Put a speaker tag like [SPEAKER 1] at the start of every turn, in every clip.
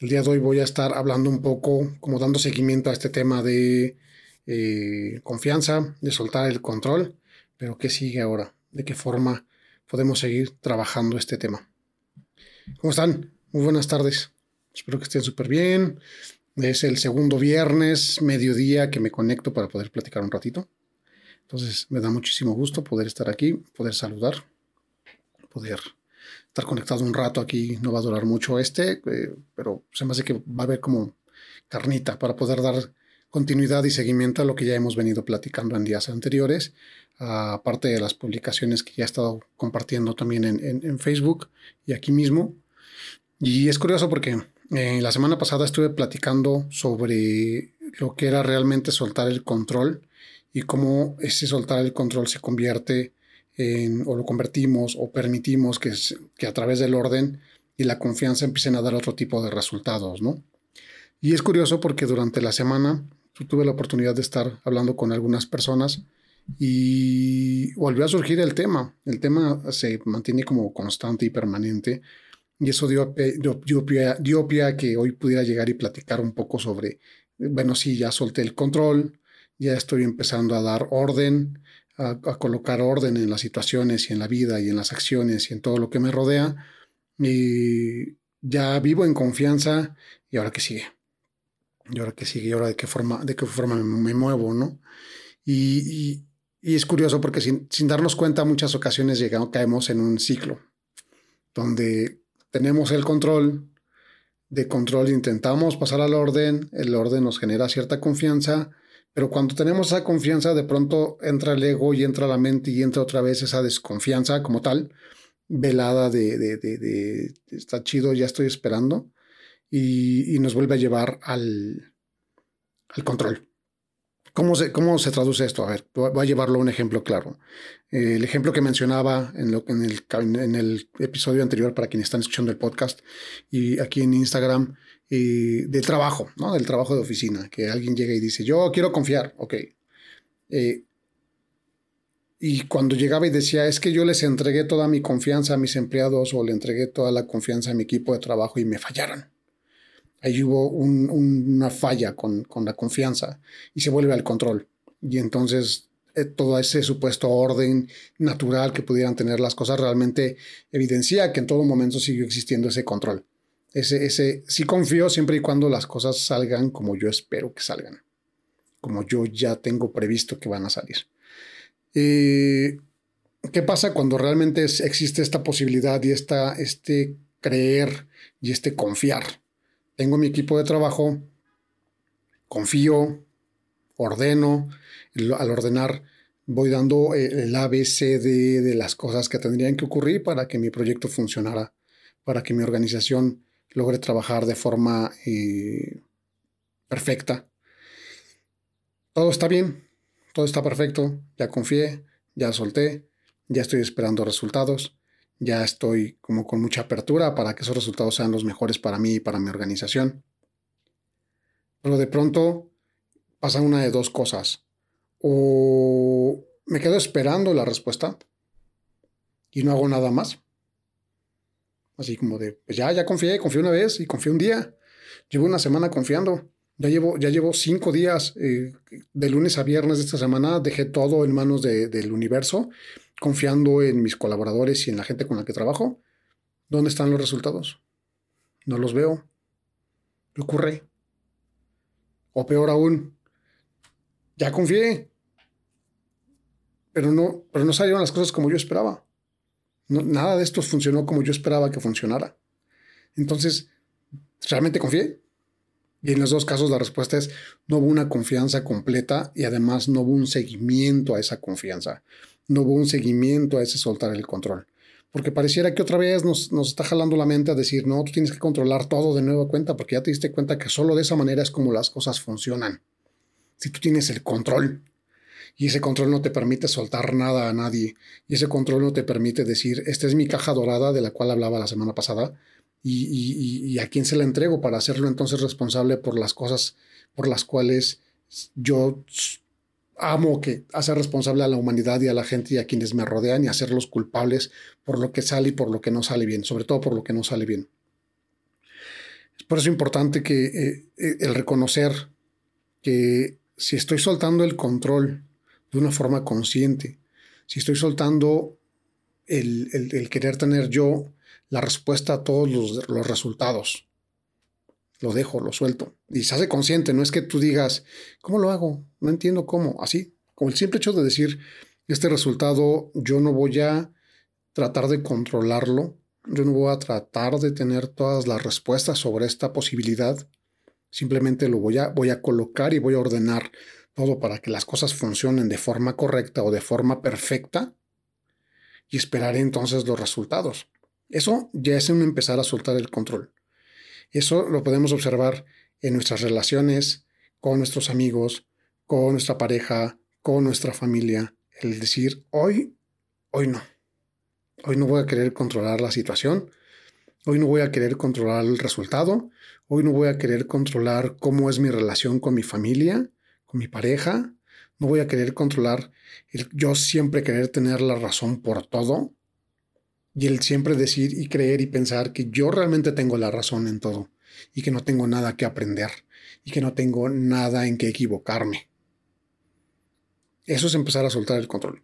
[SPEAKER 1] El día de hoy voy a estar hablando un poco, como dando seguimiento a este tema de eh, confianza, de soltar el control, pero ¿qué sigue ahora? ¿De qué forma podemos seguir trabajando este tema? ¿Cómo están? Muy buenas tardes. Espero que estén súper bien. Es el segundo viernes, mediodía, que me conecto para poder platicar un ratito. Entonces me da muchísimo gusto poder estar aquí, poder saludar, poder estar conectado un rato aquí. No va a durar mucho este, eh, pero se me hace que va a haber como carnita para poder dar continuidad y seguimiento a lo que ya hemos venido platicando en días anteriores, aparte de las publicaciones que ya he estado compartiendo también en, Facebook y aquí mismo. Y es curioso porque eh, la semana pasada estuve platicando sobre lo que era realmente soltar el control y cómo ese soltar el control se convierte o lo convertimos o permitimos que, a través del orden y la confianza empiecen a dar otro tipo de resultados, ¿no? Y es curioso porque durante la semana tuve la oportunidad de estar hablando con algunas personas y volvió a surgir el tema. El tema se mantiene como constante y permanente y eso dio, dio, pie, a que hoy pudiera llegar y platicar un poco sobre, bueno, sí, ya solté el control, ya estoy empezando a dar orden, a, colocar orden en las situaciones y en la vida y en las acciones y en todo lo que me rodea. Y ya vivo en confianza y ahora que sigue. Y ahora que sigue, y ahora de qué forma, de qué forma me, muevo, ¿no? Y, es curioso porque sin, darnos cuenta, muchas ocasiones llegamos, caemos en un ciclo donde tenemos el control, de control intentamos pasar al orden, el orden nos genera cierta confianza, pero cuando tenemos esa confianza, de pronto entra el ego y entra la mente y entra otra vez esa desconfianza como tal, velada de, de, de está chido, ya estoy esperando y, nos vuelve a llevar al, control. ¿Cómo se, ¿Cómo se, traduce esto? A ver, voy a llevarlo a un ejemplo claro. el ejemplo que mencionaba en, lo, en, en, el, episodio anterior para quienes están escuchando el podcast y aquí en Instagram, del trabajo, ¿no? Del trabajo de oficina, que alguien llega y dice, yo quiero confiar, ok. Eh, y cuando llegaba y decía, es que yo les entregué toda mi confianza a mis empleados o le entregué toda la confianza a mi equipo de trabajo y me fallaron ahí hubo una falla con, la confianza y se vuelve al control. Y entonces eh, todo ese supuesto orden natural que pudieran tener las cosas realmente evidencia que en todo momento sigue existiendo ese control. Ese, ese, sí confío siempre y cuando las cosas salgan como yo espero que salgan, como yo ya tengo previsto que van a salir. Eh, ¿Qué pasa cuando realmente existe esta posibilidad y esta, este creer y este confiar? tengo mi equipo de trabajo, confío, ordeno, al ordenar voy dando eh, el ABCD de las cosas que tendrían que ocurrir para que mi proyecto funcionara, para que mi organización logre trabajar de forma eh, perfecta. Todo está bien, todo está perfecto, ya confié, ya solté, ya estoy esperando resultados ya estoy como con mucha apertura para que esos resultados sean los mejores para mí y para mi organización. Pero de pronto pasa una de dos cosas. O me quedo esperando la respuesta y no hago nada más. Así como de, pues ya, ya confié, confié una vez y confié un día. Llevo una semana confiando. Ya llevo, ya llevo cinco días, eh, de lunes a viernes de esta semana, dejé todo en manos del universo confiando en mis colaboradores y en la gente con la que trabajo, ¿dónde están los resultados? No los veo. ¿Qué ocurre? O peor aún, ya confié, pero no, pero no salieron las cosas como yo esperaba. Nada de esto funcionó como yo esperaba que funcionara. Entonces, ¿realmente confié? Y en los dos casos la respuesta es no hubo una confianza completa y además no hubo un seguimiento a esa confianza no hubo un seguimiento a ese soltar el control. Porque pareciera que otra vez nos, está jalando la mente a decir, no, tú tienes que controlar todo de nueva cuenta, porque ya te diste cuenta que solo de esa manera es como las cosas funcionan. Si tú tienes el control y ese control no te permite soltar nada a nadie, y ese control no te permite decir, esta es mi caja dorada de la cual hablaba la semana pasada, y, y a quién se la entrego para hacerlo entonces responsable por las cosas por las cuales yo amo que hacer responsable a la humanidad y a la gente y a quienes me rodean y hacerlos culpables por lo que sale y por lo que no sale bien, sobre todo por lo que no sale bien. Por eso es importante que eh, eh, el reconocer que si estoy soltando el control de una forma consciente, si estoy soltando el, querer tener yo la respuesta a todos los, resultados, lo dejo, lo suelto. Y se hace consciente, no es que tú digas, ¿cómo lo hago? No entiendo cómo. Así, con el simple hecho de decir, este resultado yo no voy a tratar de controlarlo, yo no voy a tratar de tener todas las respuestas sobre esta posibilidad, simplemente lo voy a, voy a colocar y voy a ordenar todo para que las cosas funcionen de forma correcta o de forma perfecta y esperaré entonces los resultados. Eso ya es un empezar a soltar el control. Eso lo podemos observar en nuestras relaciones con nuestros amigos, con nuestra pareja, con nuestra familia. El decir, hoy, hoy no. Hoy no voy a querer controlar la situación. Hoy no voy a querer controlar el resultado. Hoy no voy a querer controlar cómo es mi relación con mi familia, mi pareja. No voy a querer controlar yo siempre querer tener la razón por todo. Y el siempre decir y creer y pensar que yo realmente tengo la razón en todo y que no tengo nada que aprender y que no tengo nada en que equivocarme. Eso es empezar a soltar el control.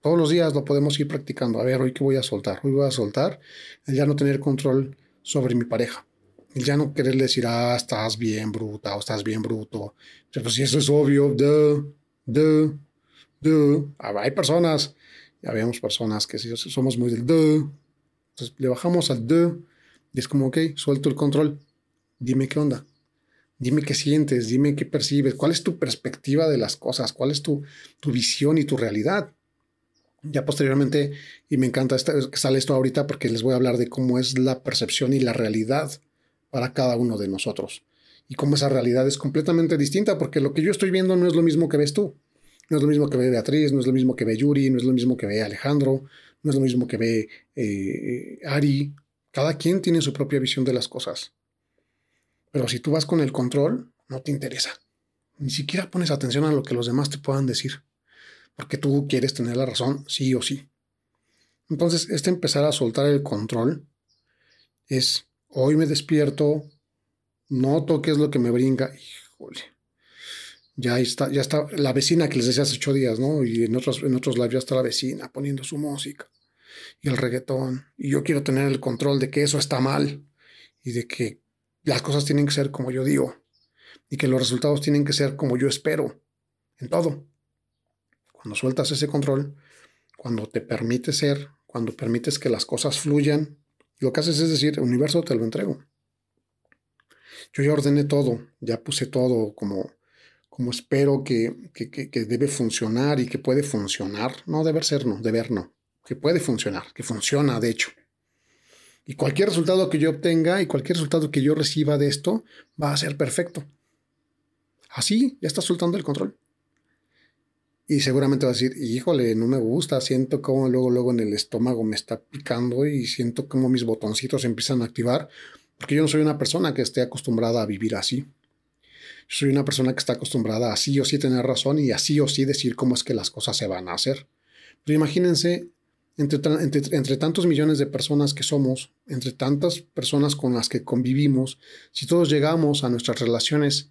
[SPEAKER 1] Todos los días lo podemos ir practicando. A ver, hoy qué voy a soltar. Hoy voy a soltar el ya no tener control sobre mi pareja. El ya no quererle decir, ah, estás bien bruta o estás bien bruto. Pero si eso es obvio, de, de, de. Ah, hay personas, ya vemos personas que si somos muy del de. Entonces le bajamos al de y es como, ok, suelto el control. Dime qué onda. Dime qué sientes, dime qué percibes, cuál es tu perspectiva de las cosas, cuál es tu, tu visión y tu realidad. Ya posteriormente, y me encanta que sale esto ahorita porque les voy a hablar de cómo es la percepción y la realidad para cada uno de nosotros. Y cómo esa realidad es completamente distinta porque lo que yo estoy viendo no es lo mismo que ves tú. No es lo mismo que ve Beatriz, no es lo mismo que ve Yuri, no es lo mismo que ve Alejandro, no es lo mismo que ve eh, Ari. Cada quien tiene su propia visión de las cosas. Pero si tú vas con el control, no te interesa. Ni siquiera pones atención a lo que los demás te puedan decir porque tú quieres tener la razón, sí o sí. Entonces, este empezar a soltar el control es, hoy me despierto, noto qué es lo que me brinca, híjole, ya está, ya está la vecina que les decía hace ocho días, ¿no? Y en otros, en otros ya está la vecina poniendo su música y el reggaetón. Y yo quiero tener el control de que eso está mal y de que las cosas tienen que ser como yo digo y que los resultados tienen que ser como yo espero en todo. Cuando sueltas ese control, cuando te permites ser, cuando permites que las cosas fluyan, lo que haces es decir, universo te lo entrego. Yo ya ordené todo, ya puse todo como, como espero que, que, que, debe funcionar y que puede funcionar. No, deber ser no, deber no. Que puede funcionar, que funciona de hecho. Y cualquier resultado que yo obtenga y cualquier resultado que yo reciba de esto va a ser perfecto. Así ya estás soltando el control. Y seguramente va a decir, híjole, no me gusta, siento como luego, luego en el estómago me está picando y siento como mis botoncitos empiezan a activar, porque yo no soy una persona que esté acostumbrada a vivir así. Yo soy una persona que está acostumbrada a sí o sí tener razón y así o sí decir cómo es que las cosas se van a hacer. Pero imagínense, entre, entre, entre tantos millones de personas que somos, entre tantas personas con las que convivimos, si todos llegamos a nuestras relaciones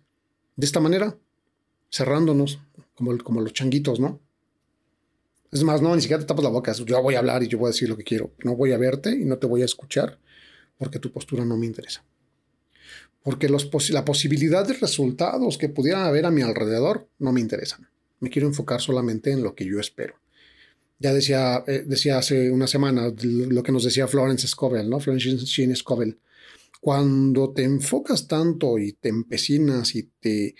[SPEAKER 1] de esta manera, cerrándonos, como, como los changuitos, ¿no? Es más, no, ni siquiera te tapas la boca. Yo voy a hablar y yo voy a decir lo que quiero. No voy a verte y no te voy a escuchar porque tu postura no me interesa. Porque los la posibilidad de resultados que pudieran haber a mi alrededor no me interesan. Me quiero enfocar solamente en lo que yo espero. Ya decía, eh, decía hace una semana lo que nos decía Florence Scovel, ¿no? Florence Sheen Scovel. Cuando te enfocas tanto y te empecinas y te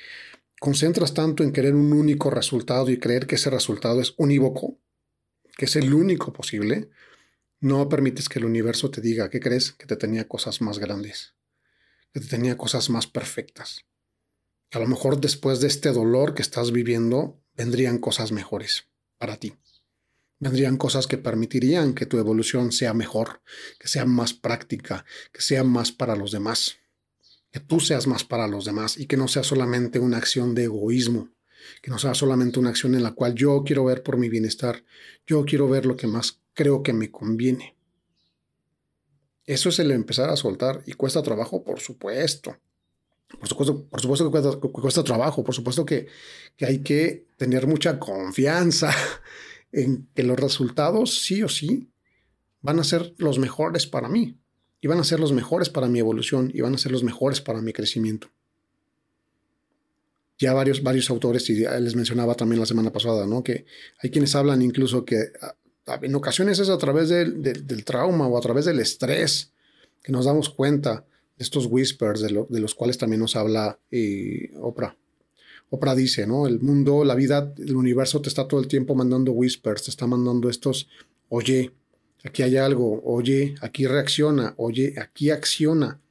[SPEAKER 1] concentras tanto en querer un único resultado y creer que ese resultado es unívoco, que es el único posible, no permites que el universo te diga, ¿qué crees? Que te tenía cosas más grandes, que te tenía cosas más perfectas. Que a lo mejor después de este dolor que estás viviendo, vendrían cosas mejores para ti. Vendrían cosas que permitirían que tu evolución sea mejor, que sea más práctica, que sea más para los demás que tú seas más para los demás y que no sea solamente una acción de egoísmo, que no sea solamente una acción en la cual yo quiero ver por mi bienestar, yo quiero ver lo que más creo que me conviene. Eso es el empezar a soltar y cuesta trabajo, por supuesto. Por supuesto, por supuesto que cuesta, trabajo, por supuesto que, que hay que tener mucha confianza en que los resultados sí o sí van a ser los mejores para mí, y van a ser los mejores para mi evolución, y van a ser los mejores para mi crecimiento. Ya varios, varios autores, y les mencionaba también la semana pasada, ¿no? que hay quienes hablan incluso que en ocasiones es a través del trauma o a través del estrés que nos damos cuenta de estos whispers de, los cuales también nos habla eh, Oprah. Oprah dice, ¿no? El mundo, la vida, el universo te está todo el tiempo mandando whispers, te está mandando estos, oye, aquí hay algo, oye, aquí reacciona, oye, aquí acciona.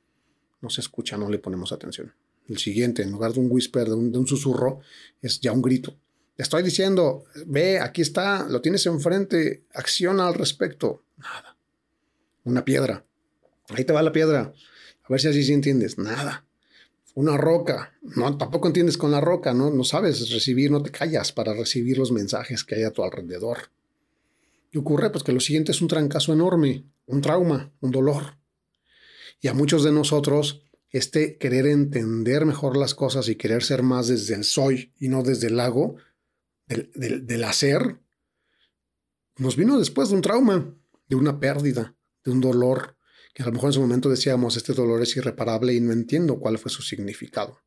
[SPEAKER 1] No se escucha, no le ponemos atención. El siguiente, en lugar de un whisper, de un, susurro, es ya un grito. Te estoy diciendo, ve, aquí está, lo tienes enfrente, acciona al respecto. Nada. Una piedra. Ahí te va la piedra. A ver si así sí entiendes. Nada. Una roca. No, tampoco entiendes con la roca, ¿no? No sabes recibir, no te callas para recibir los mensajes que hay a tu alrededor. Y ocurre pues que lo siguiente es un trancazo enorme, un trauma, un dolor. Y a muchos de nosotros este querer entender mejor las cosas y querer ser más desde el soy y no desde el hago, del, del hacer, nos vino después de un trauma, de una pérdida, de un dolor, que a lo mejor en su momento decíamos, este dolor es irreparable y no entiendo cuál fue su significado.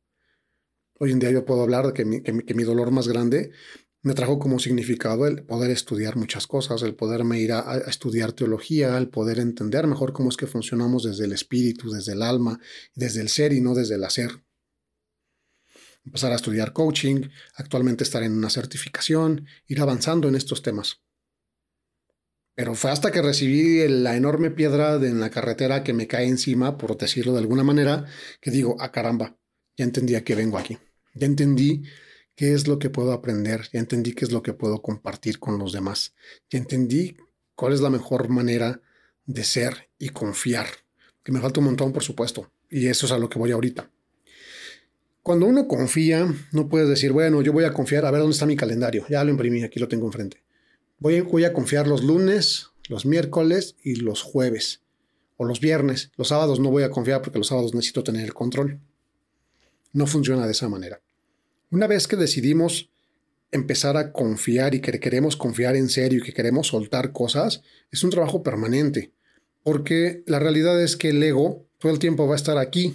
[SPEAKER 1] Hoy en día yo puedo hablar de que mi, que mi, dolor más grande me trajo como significado el poder estudiar muchas cosas, el poderme ir a, estudiar teología, el poder entender mejor cómo es que funcionamos desde el espíritu, desde el alma, desde el ser y no desde el hacer. Empezar a estudiar coaching, actualmente estar en una certificación, ir avanzando en estos temas. Pero fue hasta que recibí la enorme piedra en la carretera que me cae encima, por decirlo de alguna manera, que digo, ah caramba, ya entendí a qué vengo aquí. Ya entendí qué es lo que puedo aprender, ya entendí qué es lo que puedo compartir con los demás. Ya entendí cuál es la mejor manera de ser y confiar. Que me falta un montón, por supuesto. Y eso es a lo que voy ahorita. Cuando uno confía, no puedes decir, bueno, yo voy a confiar, a ver dónde está mi calendario. Ya lo imprimí, aquí lo tengo enfrente. Voy, a confiar los lunes, los miércoles y los jueves. O los viernes. Los sábados no voy a confiar porque los sábados necesito tener el control. No funciona de esa manera. Una vez que decidimos empezar a confiar y que queremos confiar en serio y que queremos soltar cosas, es un trabajo permanente. Porque la realidad es que el ego todo el tiempo va a estar aquí.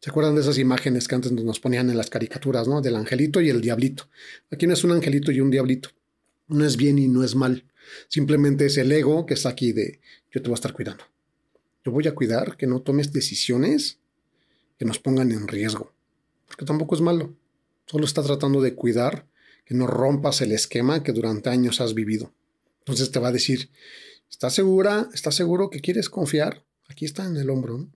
[SPEAKER 1] ¿Se acuerdan de esas imágenes que antes nos ponían en las caricaturas, ¿no? Del angelito y el diablito. Aquí no es un angelito y un diablito. No es bien y no es mal. Simplemente es el ego que está aquí de yo te voy a estar cuidando. Yo voy a cuidar que no tomes decisiones que nos pongan en riesgo. Porque tampoco es malo. Solo está tratando de cuidar que no rompas el esquema que durante años has vivido. Entonces te va a decir, ¿estás segura? ¿Estás seguro que quieres confiar? Aquí está en el hombro.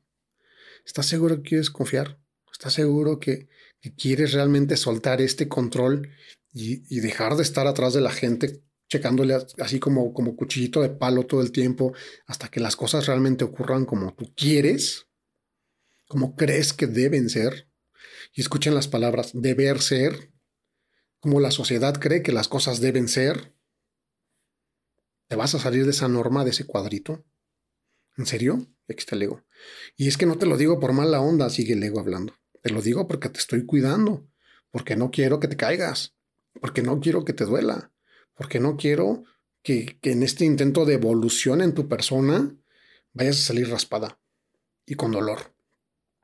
[SPEAKER 1] ¿Estás seguro que quieres confiar? ¿Estás seguro que, quieres realmente soltar este control y, dejar de estar atrás de la gente checándole así como, como cuchillito de palo todo el tiempo hasta que las cosas realmente ocurran como tú quieres, como crees que deben ser. Y escuchen las palabras deber ser, como la sociedad cree que las cosas deben ser. ¿Te vas a salir de esa norma, de ese cuadrito? ¿En serio? Aquí está el ego. Y es que no te lo digo por mala onda, sigue el ego hablando. Te lo digo porque te estoy cuidando, porque no quiero que te caigas, porque no quiero que te duela, porque no quiero que, en este intento de evolución en tu persona vayas a salir raspada y con dolor.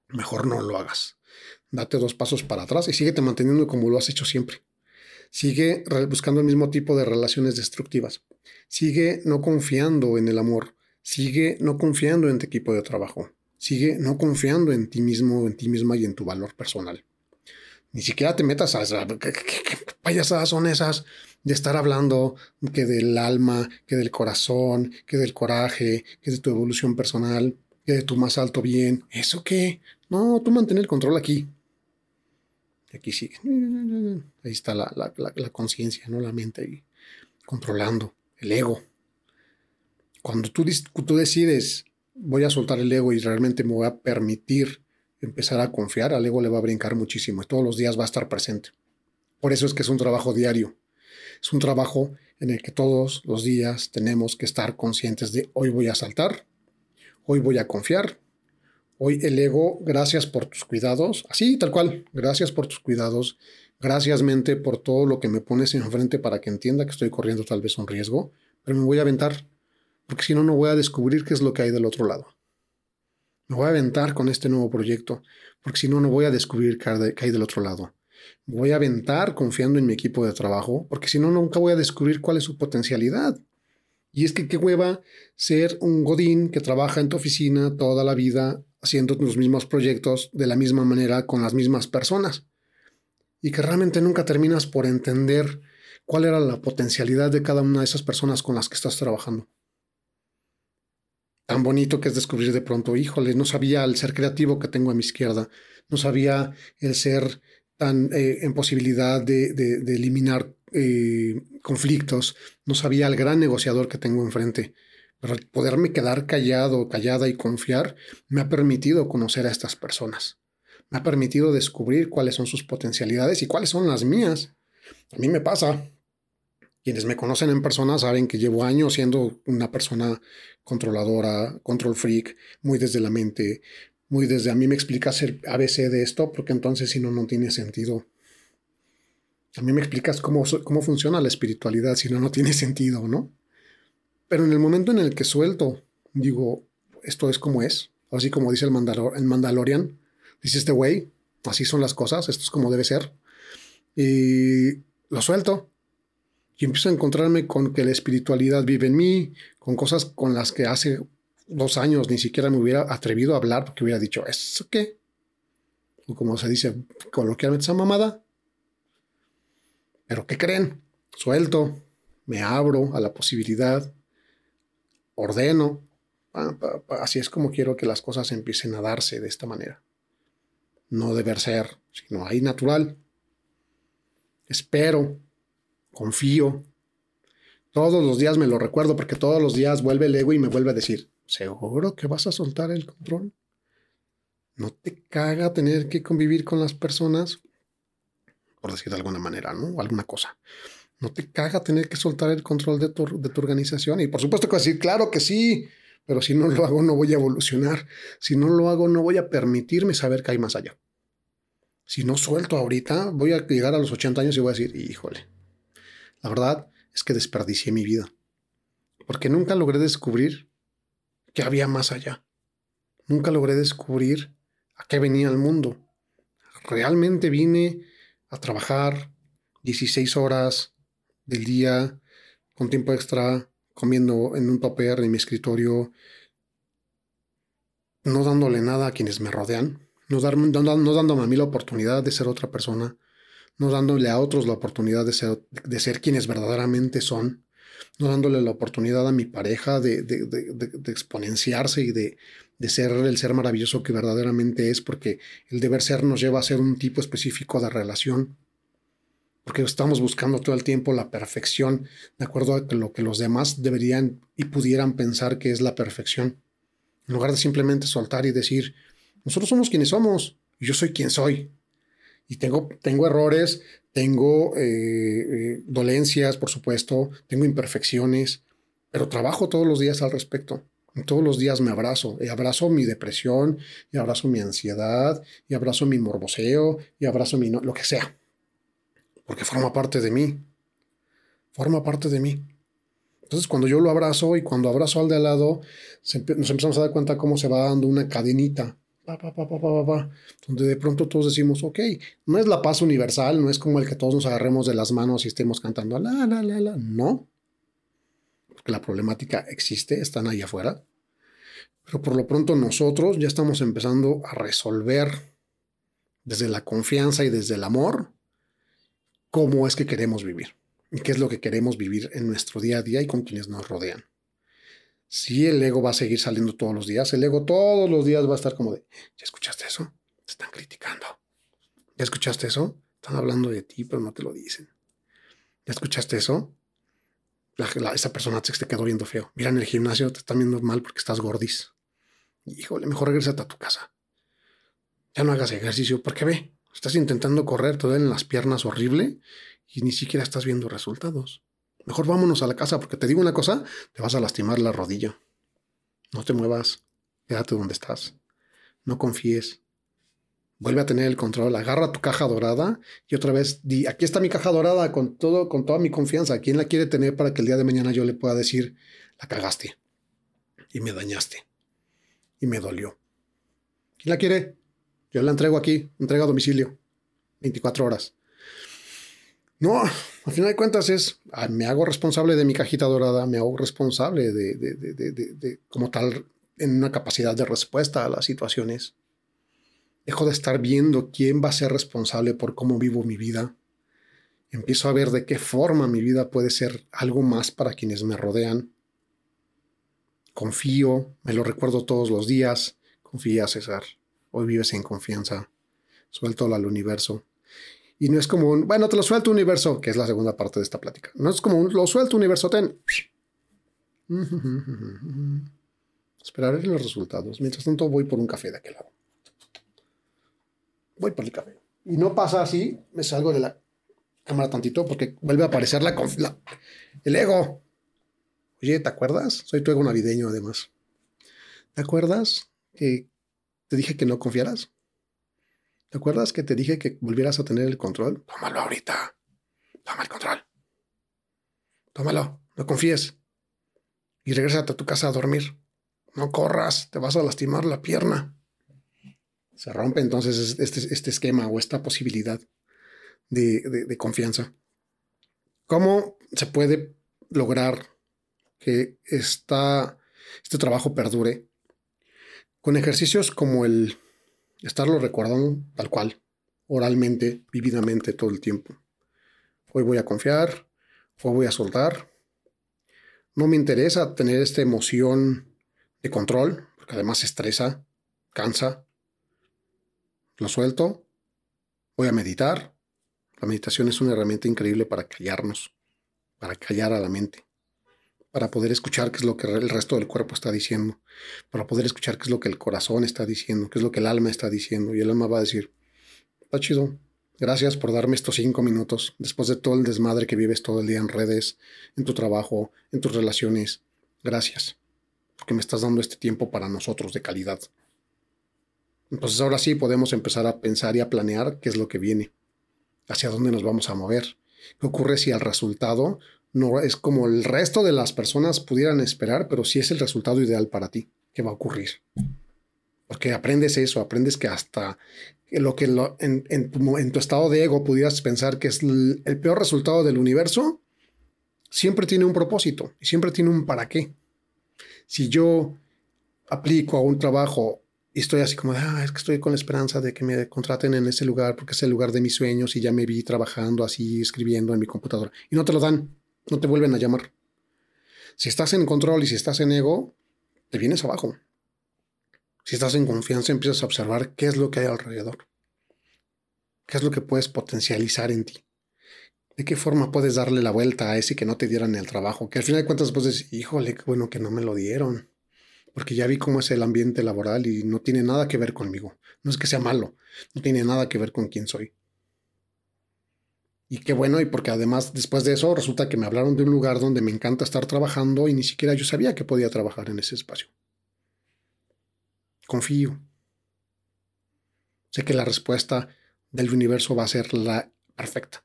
[SPEAKER 1] Mejor no lo hagas. Date dos pasos para atrás y síguete manteniendo como lo has hecho siempre. Sigue buscando el mismo tipo de relaciones destructivas. Sigue no confiando en el amor. Sigue no confiando en tu equipo de trabajo. Sigue no confiando en ti mismo, en ti misma y en tu valor personal. Ni siquiera te metas a... ¿Qué, payasadas son esas de estar hablando que del alma, que del corazón, que del coraje, que de tu evolución personal, que de tu más alto bien? ¿Eso qué? No, tú mantén el control aquí. Aquí sigue. Ahí está la, la conciencia, ¿no? La mente ahí controlando, el ego. Cuando tú, tú decides, voy a soltar el ego y realmente me voy a permitir empezar a confiar, al ego le va a brincar muchísimo y todos los días va a estar presente. Por eso es que es un trabajo diario. Es un trabajo en el que todos los días tenemos que estar conscientes de hoy voy a saltar, hoy voy a confiar, hoy el ego, gracias por tus cuidados, así tal cual, gracias por tus cuidados, gracias mente por todo lo que me pones enfrente para que entienda que estoy corriendo tal vez un riesgo, pero me voy a aventar, porque si no, no voy a descubrir qué es lo que hay del otro lado. Me voy a aventar con este nuevo proyecto, porque si no, no voy a descubrir qué hay del otro lado. Voy a aventar confiando en mi equipo de trabajo, porque si no, nunca voy a descubrir cuál es su potencialidad. Y es que qué hueva ser un godín que trabaja en tu oficina toda la vida haciendo los mismos proyectos de la misma manera con las mismas personas. Y que realmente nunca terminas por entender cuál era la potencialidad de cada una de esas personas con las que estás trabajando tan bonito que es descubrir de pronto, híjole, no sabía el ser creativo que tengo a mi izquierda, no sabía el ser tan eh, en posibilidad de, eliminar eh, conflictos, no sabía el gran negociador que tengo enfrente. Poderme quedar callado, callada y confiar me ha permitido conocer a estas personas. Me ha permitido descubrir cuáles son sus potencialidades y cuáles son las mías. A mí me pasa, quienes me conocen en persona saben que llevo años siendo una persona controladora, control freak, muy desde la mente, muy desde a mí me explicas el ABC de esto, porque entonces si no, no tiene sentido. A mí me explicas cómo, cómo funciona la espiritualidad, si no, no tiene sentido, ¿no? Pero en el momento en el que suelto, digo, esto es como es, así como dice el, el Mandalorian, dice este güey, así son las cosas, esto es como debe ser, y lo suelto y empiezo a encontrarme con que la espiritualidad vive en mí, con cosas con las que hace dos años ni siquiera me hubiera atrevido a hablar porque hubiera dicho, ¿eso qué? O como se dice coloquialmente, esa mamada. Pero ¿qué creen? Suelto, me abro a la posibilidad, ordeno. Así es como quiero que las cosas empiecen a darse de esta manera. No deber ser, sino ahí natural. Espero confío. Todos los días me lo recuerdo porque todos los días vuelve el ego y me vuelve a decir, ¿seguro que vas a soltar el control? ¿No te caga tener que convivir con las personas? Por decir de alguna manera, ¿no? O alguna cosa. ¿No te caga tener que soltar el control de tu, de tu organización? Y por supuesto que decir, claro que sí, pero si no lo hago no voy a evolucionar. Si no lo hago no voy a permitirme saber que hay más allá. Si no suelto ahorita, voy a llegar a los 80 años y voy a decir, híjole, la verdad es que desperdicié mi vida, porque nunca logré descubrir que había más allá. Nunca logré descubrir a qué venía el mundo. Realmente vine a trabajar 16 horas del día con tiempo extra, comiendo en un papel en mi escritorio, no dándole nada a quienes me rodean, no, no dándome a mí la oportunidad de ser otra persona, no dándole a otros la oportunidad de ser, de ser quienes verdaderamente son, no dándole la oportunidad a mi pareja de, de, exponenciarse y de, ser el ser maravilloso que verdaderamente es, porque el deber ser nos lleva a ser un tipo específico de relación, porque estamos buscando todo el tiempo la perfección, de acuerdo a lo que los demás deberían y pudieran pensar que es la perfección, en lugar de simplemente soltar y decir, nosotros somos quienes somos, yo soy quien soy, y tengo, tengo errores, tengo eh, eh, dolencias, por supuesto, tengo imperfecciones, pero trabajo todos los días al respecto. Todos los días me abrazo, y abrazo mi depresión, y abrazo mi ansiedad, y abrazo mi morboseo, y abrazo mi lo que sea. Porque forma parte de mí. Forma parte de mí. Entonces, cuando yo lo abrazo y cuando abrazo al de al lado, nos empezamos a dar cuenta cómo se va dando una cadenita. Donde de pronto todos decimos, ok, no es la paz universal, no es como el que todos nos agarremos de las manos y estemos cantando, la, la, la, la, no, porque la problemática existe, están ahí afuera, pero por lo pronto nosotros ya estamos empezando a resolver desde la confianza y desde el amor cómo es que queremos vivir y qué es lo que queremos vivir en nuestro día a día y con quienes nos rodean. Si el ego va a seguir saliendo todos los días. El ego todos los días va a estar como de, ¿ya escuchaste eso? Te están criticando. ¿Ya escuchaste eso? Están hablando de ti, pero no te lo dicen. ¿Ya escuchaste eso? esa persona te quedó viendo feo. Mira en el gimnasio, te están viendo mal porque estás gordis. Híjole, mejor regrésate a tu casa. Ya no hagas ejercicio porque ve, estás intentando correr, te en las piernas horrible y ni siquiera estás viendo resultados. Mejor vámonos a la casa porque te digo una cosa, te vas a lastimar la rodilla. No te muevas. quédate donde estás. No confíes. Vuelve a tener el control, agarra tu caja dorada y otra vez di, aquí está mi caja dorada con todo, con toda mi confianza. ¿Quién la quiere tener para que el día de mañana yo le pueda decir, la cagaste y me dañaste y me dolió? ¿Quién la quiere? Yo la entrego aquí, entrega a domicilio, 24 horas. No, al final de cuentas es, ah, me hago responsable de mi cajita dorada, me hago responsable de, de, de, de como tal en una capacidad de respuesta a las situaciones Dejo de estar viendo quién va a ser responsable por cómo vivo mi vida. Empiezo a ver de qué forma mi vida puede ser algo más para quienes me rodean. Confío, me lo recuerdo todos los días. Confía, César. Hoy vives en confianza. Suelto al universo. Y no es como un, bueno, te lo suelto universo, que es la segunda parte de esta plática. No es como un, lo suelto universo, ten. Esperaré los resultados. Mientras tanto, voy por un café de aquel lado voy por el café. Y no pasa así, me salgo de la cámara tantito porque vuelve a aparecer la, el ego. Oye, ¿te acuerdas? Soy tu ego navideño además. ¿Te acuerdas que te dije que no confiaras? ¿Te acuerdas que te dije que volvieras a tener el control? Tómalo ahorita. Toma el control. Tómalo. No confíes. Y regrésate a tu casa a dormir. No corras. Te vas a lastimar la pierna. Se rompe entonces este, este esquema o esta posibilidad de, confianza. ¿Cómo se puede lograr que esta, este trabajo perdure? Con ejercicios como el estarlo recordando tal cual, oralmente, vividamente todo el tiempo. Hoy voy a confiar, hoy voy a soltar. No me interesa tener esta emoción de control, porque además estresa, cansa, lo suelto, voy a meditar. La meditación es una herramienta increíble para callarnos, para callar a la mente, para poder escuchar qué es lo que el resto del cuerpo está diciendo, para poder escuchar qué es lo que el corazón está diciendo, qué es lo que el alma está diciendo. Y el alma va a decir, está chido, gracias por darme estos cinco minutos después de todo el desmadre que vives todo el día en redes, en tu trabajo, en tus relaciones. Gracias, porque me estás dando este tiempo para nosotros de calidad. Entonces ahora sí podemos empezar a pensar y a planear qué es lo que viene, hacia dónde nos vamos a mover. ¿Qué ocurre si el resultado no es como el resto de las personas pudieran esperar, pero si es el resultado ideal para ti? ¿Qué va a ocurrir? Porque aprendes eso, aprendes que hasta lo que en, tu, estado de ego pudieras pensar que es el, el peor resultado del universo, siempre tiene un propósito y siempre tiene un para qué. Si yo aplico a un trabajo y estoy así como, ah, es que estoy con la esperanza de que me contraten en ese lugar porque es el lugar de mis sueños y ya me vi trabajando así, escribiendo en mi computadora. Y no te lo dan, no te vuelven a llamar. Si estás en control y si estás en ego, te vienes abajo. Si estás en confianza, empiezas a observar qué es lo que hay alrededor. ¿Qué es lo que puedes potencializar en ti? ¿De qué forma puedes darle la vuelta a ese que no te dieran el trabajo? Que al final de cuentas, pues dices, híjole, qué bueno que no me lo dieron porque ya vi cómo es el ambiente laboral y no tiene nada que ver conmigo. No es que sea malo, no tiene nada que ver con quién soy. Y qué bueno, y porque además después de eso resulta que me hablaron de un lugar donde me encanta estar trabajando y ni siquiera yo sabía que podía trabajar en ese espacio. Confío. Sé que la respuesta del universo va a ser la perfecta.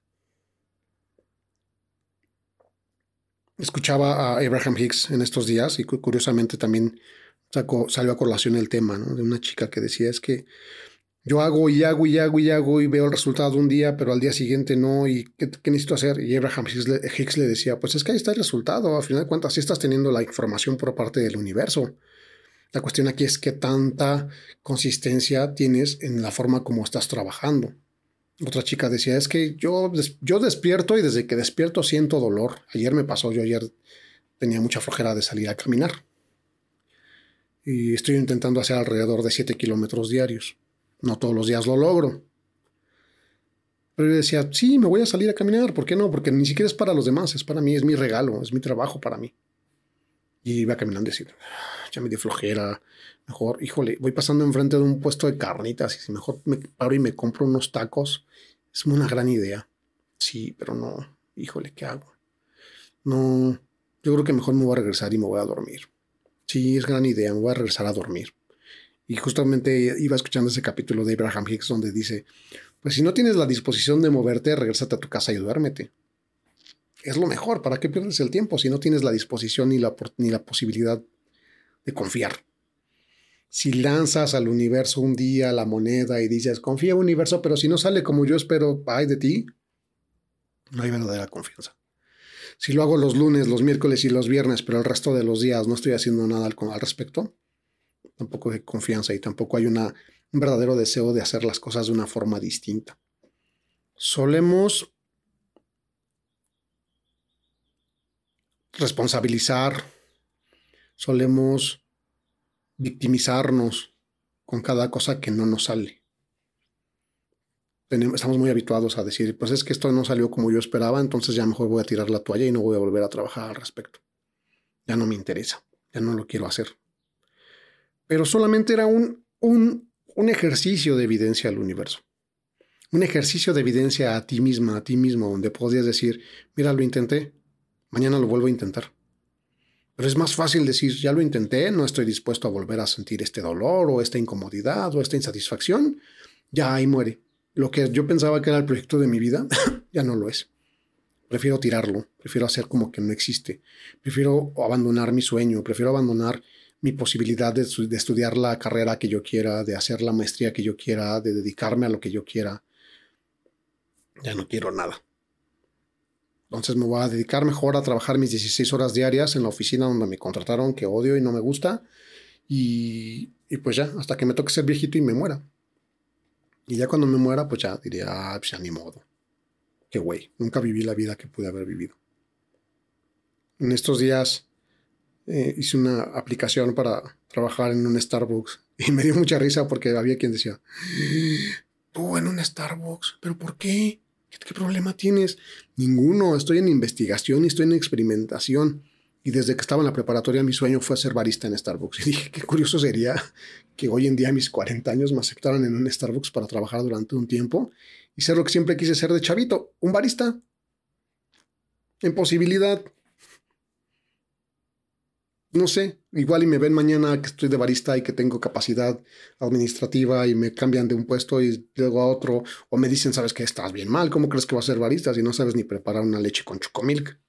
[SPEAKER 1] Escuchaba a Abraham Hicks en estos días y curiosamente también salió a colación el tema, De una chica que decía, es que yo hago y hago y hago y hago y veo el resultado un día, pero al día siguiente no, ¿y qué, necesito hacer? Y Abraham Hicks le, decía, pues es que ahí está el resultado, a final de cuentas sí estás teniendo la información por parte del universo. La cuestión aquí es qué tanta consistencia tienes en la forma como estás trabajando. Otra chica decía, es que yo, yo despierto y desde que despierto siento dolor. Ayer me pasó, yo ayer tenía mucha flojera de salir a caminar y estoy intentando hacer alrededor de 7 kilómetros diarios. No todos los días lo logro. Pero yo decía, sí, me voy a salir a caminar, ¿por qué no? Porque ni siquiera es para los demás, es para mí, es mi regalo, es mi trabajo para mí. Y iba caminando y decía, ya me dio flojera, mejor, híjole, voy pasando enfrente de un puesto de carnitas y si mejor me paro y me compro unos tacos, es una gran idea. Sí, pero no, híjole, ¿qué hago? No, yo creo que mejor me voy a regresar y me voy a dormir. Sí, es gran idea, me voy a regresar a dormir. Y justamente iba escuchando ese capítulo de Abraham Hicks donde dice, pues si no tienes la disposición de moverte, regrésate a tu casa y duérmete. Es lo mejor, ¿para qué pierdes el tiempo si no tienes la disposición ni la, ni la posibilidad de confiar? Si lanzas al universo un día la moneda y dices, confía universo, pero si no sale como yo espero, ay de ti, no hay verdadera confianza. Si lo hago los lunes, los miércoles y los viernes, pero el resto de los días no estoy haciendo nada al, al respecto, tampoco hay confianza y tampoco hay una, un verdadero deseo de hacer las cosas de una forma distinta. Solemos responsabilizar, solemos victimizarnos con cada cosa que no nos sale estamos muy habituados a decir, pues es que esto no salió como yo esperaba, entonces ya mejor voy a tirar la toalla y no voy a volver a trabajar al respecto. Ya no me interesa, ya no lo quiero hacer. Pero solamente era un, un, un ejercicio de evidencia al universo. Un ejercicio de evidencia a ti misma, a ti mismo, donde podías decir, mira, lo intenté, mañana lo vuelvo a intentar. Pero es más fácil decir, ya lo intenté, no estoy dispuesto a volver a sentir este dolor o esta incomodidad o esta insatisfacción, ya ahí muere lo que yo pensaba que era el proyecto de mi vida, ya no lo es. Prefiero tirarlo, prefiero hacer como que no existe, prefiero abandonar mi sueño, prefiero abandonar mi posibilidad de, estudiar la carrera que yo quiera, de hacer la maestría que yo quiera, de dedicarme a lo que yo quiera. Ya no quiero nada. Entonces me voy a dedicar mejor a trabajar mis 16 horas diarias en la oficina donde me contrataron, que odio y no me gusta. Y, y pues ya, hasta que me toque ser viejito y me muera. Y ya cuando me muera, pues ya diría, ah, pues ya ni modo. Qué güey, nunca viví la vida que pude haber vivido. En estos días eh, hice una aplicación para trabajar en un Starbucks y me dio mucha risa porque había quien decía, tú en un Starbucks, pero ¿por qué? ¿Qué problema tienes? Ninguno, estoy en investigación y estoy en experimentación. Y desde que estaba en la preparatoria, mi sueño fue ser barista en Starbucks. Y dije, qué curioso sería que hoy en día, mis 40 años, me aceptaran en un Starbucks para trabajar durante un tiempo y ser lo que siempre quise ser de chavito, un barista. En posibilidad. No sé, igual y me ven mañana que estoy de barista y que tengo capacidad administrativa y me cambian de un puesto y luego a otro, o me dicen, sabes que estás bien mal, ¿cómo crees que va a ser barista si no sabes ni preparar una leche con chocomilk?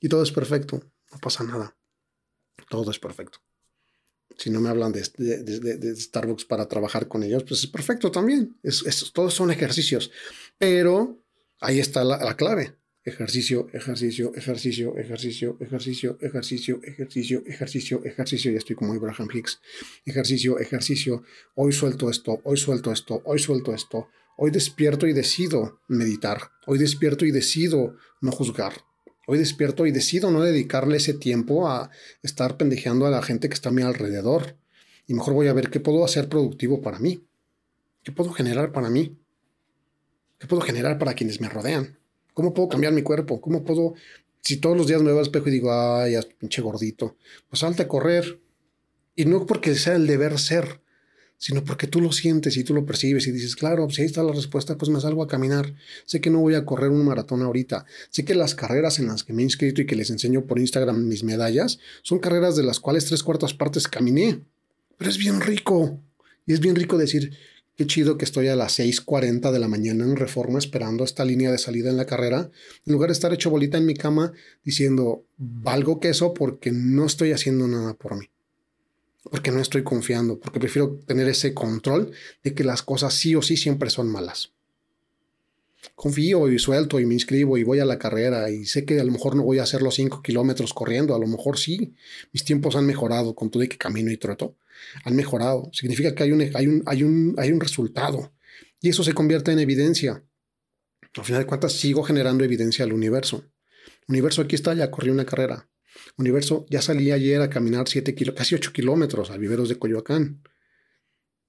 [SPEAKER 1] Y todo es perfecto, no pasa nada. Todo es perfecto. Si no me hablan de, Starbucks para trabajar con ellos, pues es perfecto también. Es, todos son ejercicios. Pero ahí está la, clave. Ejercicio, ejercicio, ejercicio, ejercicio, ejercicio, ejercicio, ejercicio, ejercicio, ejercicio. Ya estoy como Abraham Hicks. Ejercicio, ejercicio. Hoy suelto esto, hoy suelto esto, hoy suelto esto. Hoy despierto y decido meditar. Hoy despierto y decido no juzgar. Hoy despierto y decido no dedicarle ese tiempo a estar pendejeando a la gente que está a mi alrededor. Y mejor voy a ver qué puedo hacer productivo para mí. ¿Qué puedo generar para mí? ¿Qué puedo generar para quienes me rodean? ¿Cómo puedo cambiar mi cuerpo? ¿Cómo puedo, si todos los días me veo al espejo y digo, ay, ya pinche gordito, pues salte a correr. Y no porque sea el deber ser, sino porque tú lo sientes y tú lo percibes y dices, claro, si ahí está la respuesta, pues me salgo a caminar. Sé que no voy a correr un maratón ahorita. Sé que las carreras en las que me he inscrito y que les enseño por Instagram mis medallas son carreras de las cuales tres cuartas partes caminé. Pero es bien rico. Y es bien rico decir, qué chido que estoy a las 6.40 de la mañana en reforma esperando esta línea de salida en la carrera, en lugar de estar hecho bolita en mi cama diciendo, valgo queso porque no estoy haciendo nada por mí porque no estoy confiando, porque prefiero tener ese control de que las cosas sí o sí siempre son malas. Confío y suelto y me inscribo y voy a la carrera y sé que a lo mejor no voy a hacer los 5 kilómetros corriendo, a lo mejor sí. Mis tiempos han mejorado con todo y que camino y troto. Han mejorado. Significa que hay un, hay un, hay un, hay un resultado y eso se convierte en evidencia. Al final de cuentas sigo generando evidencia al universo. universo aquí está, ya corrí una carrera. Universo, ya salí ayer a caminar 7 kilómetros, casi 8 kilómetros a viveros de Coyoacán.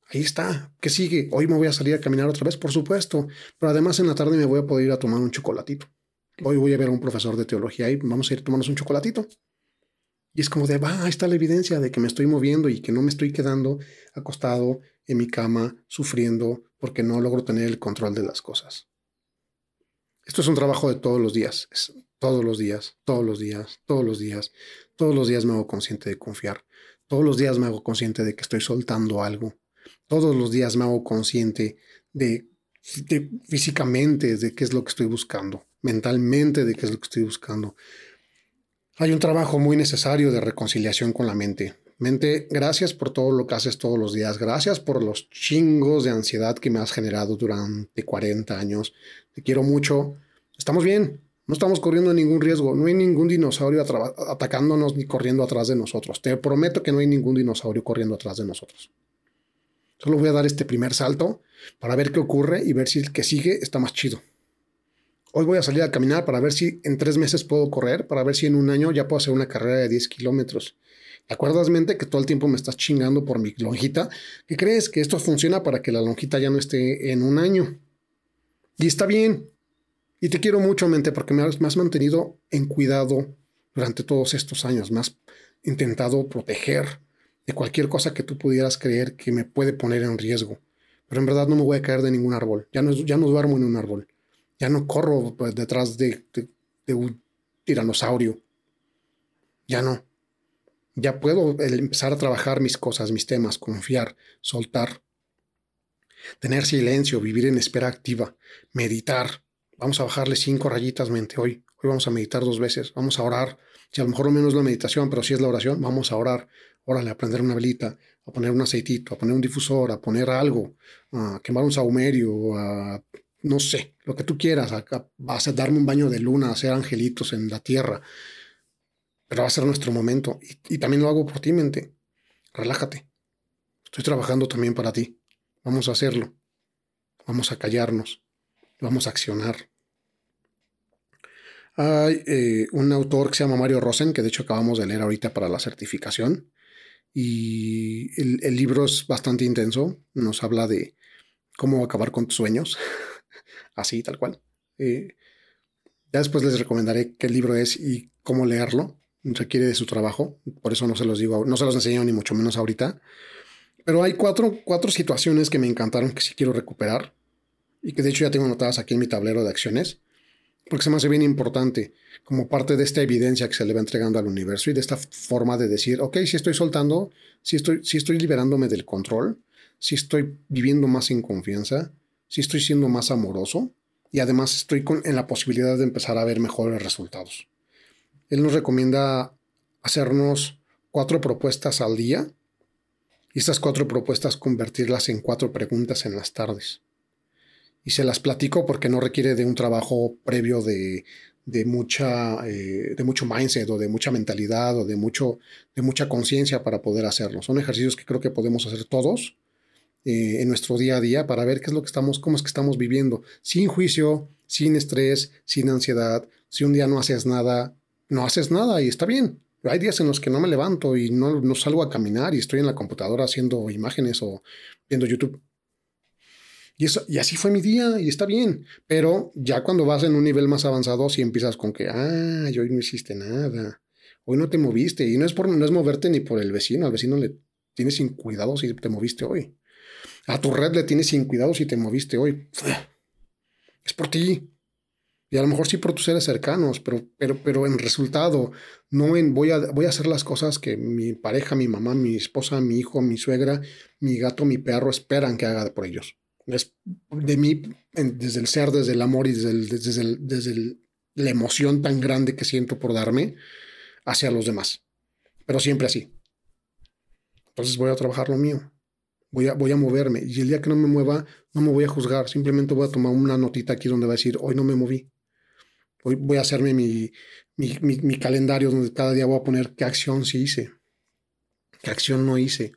[SPEAKER 1] Ahí está. ¿Qué sigue? Hoy me voy a salir a caminar otra vez, por supuesto. Pero además en la tarde me voy a poder ir a tomar un chocolatito. Hoy voy a ver a un profesor de teología y vamos a ir a tomarnos un chocolatito. Y es como de, va, ahí está la evidencia de que me estoy moviendo y que no me estoy quedando acostado en mi cama sufriendo porque no logro tener el control de las cosas. Esto es un trabajo de todos los días. Todos los días, todos los días, todos los días, todos los días me hago consciente de confiar. Todos los días me hago consciente de que estoy soltando algo. Todos los días me hago consciente de, físicamente de qué es lo que estoy buscando, mentalmente de qué es lo que estoy buscando. Hay un trabajo muy necesario de reconciliación con la mente. Mente, gracias por todo lo que haces todos los días. Gracias por los chingos de ansiedad que me has generado durante 40 años. Te quiero mucho. Estamos bien. No estamos corriendo ningún riesgo. No hay ningún dinosaurio atacándonos ni corriendo atrás de nosotros. Te prometo que no hay ningún dinosaurio corriendo atrás de nosotros. Solo voy a dar este primer salto para ver qué ocurre y ver si el que sigue está más chido. Hoy voy a salir a caminar para ver si en tres meses puedo correr, para ver si en un año ya puedo hacer una carrera de 10 kilómetros. ¿Te acuerdas, mente, que todo el tiempo me estás chingando por mi lonjita? ¿Qué crees? Que esto funciona para que la lonjita ya no esté en un año. Y está bien. Y te quiero mucho, mente, porque me has, mantenido en cuidado durante todos estos años. Me has intentado proteger de cualquier cosa que tú pudieras creer que me puede poner en riesgo. Pero en verdad no me voy a caer de ningún árbol. Ya no, ya no duermo en un árbol. Ya no corro detrás de un tiranosaurio. Ya no. Ya puedo empezar a trabajar mis cosas, mis temas, confiar, soltar, tener silencio, vivir en espera activa, meditar. Vamos a bajarle cinco rayitas mente hoy. Hoy vamos a meditar dos veces. Vamos a orar. Si a lo mejor lo menos la meditación, pero si es la oración, vamos a orar. Órale, a prender una velita, a poner un aceitito, a poner un difusor, a poner algo, a quemar un saumerio, a no sé, lo que tú quieras, a, a darme un baño de luna, a hacer angelitos en la tierra, pero va a ser nuestro momento. Y, también lo hago por ti, mente. Relájate. Estoy trabajando también para ti. Vamos a hacerlo. Vamos a callarnos. Vamos a accionar. Hay eh, un autor que se llama Mario Rosen, que de hecho acabamos de leer ahorita para la certificación. Y el, libro es bastante intenso. Nos habla de cómo acabar con tus sueños. Así, tal cual. Eh, ya después les recomendaré qué libro es y cómo leerlo requiere de su trabajo, por eso no se los digo, no se los enseño ni mucho menos ahorita. Pero hay cuatro, cuatro situaciones que me encantaron que sí quiero recuperar y que de hecho ya tengo anotadas aquí en mi tablero de acciones, porque se me hace bien importante como parte de esta evidencia que se le va entregando al universo y de esta forma de decir, ok, si estoy soltando, si estoy, si estoy liberándome del control, si estoy viviendo más en confianza, si estoy siendo más amoroso y además estoy con, en la posibilidad de empezar a ver mejores resultados. Él nos recomienda hacernos cuatro propuestas al día y estas cuatro propuestas convertirlas en cuatro preguntas en las tardes. Y se las platico porque no requiere de un trabajo previo de, mucha, eh, de mucho mindset o de mucha mentalidad o de, mucho, de mucha conciencia para poder hacerlo. Son ejercicios que creo que podemos hacer todos eh, en nuestro día a día para ver qué es lo que estamos, cómo es que estamos viviendo, sin juicio, sin estrés, sin ansiedad. Si un día no haces nada, no haces nada y está bien. Hay días en los que no me levanto y no, no salgo a caminar y estoy en la computadora haciendo imágenes o viendo YouTube. Y, eso, y así fue mi día y está bien. Pero ya cuando vas en un nivel más avanzado, si empiezas con que, ah, hoy no hiciste nada. Hoy no te moviste. Y no es, por, no es moverte ni por el vecino. Al vecino le tienes sin cuidado si te moviste hoy. A tu red le tienes sin cuidado si te moviste hoy. Es por ti. Y a lo mejor sí por tus seres cercanos, pero, pero, pero en resultado, no en voy a, voy a hacer las cosas que mi pareja, mi mamá, mi esposa, mi hijo, mi suegra, mi gato, mi perro esperan que haga por ellos. Es de mí, desde el ser, desde el amor y desde, desde, la emoción tan grande que siento por darme hacia los demás. Pero siempre así. Entonces voy a trabajar lo mío. Voy a, moverme. Y el día que no me mueva, no me voy a juzgar. Simplemente voy a tomar una notita aquí donde va a decir, hoy no me moví. Hoy voy a hacerme mi, mi, calendario donde cada día voy a poner qué acción sí hice, qué acción no hice.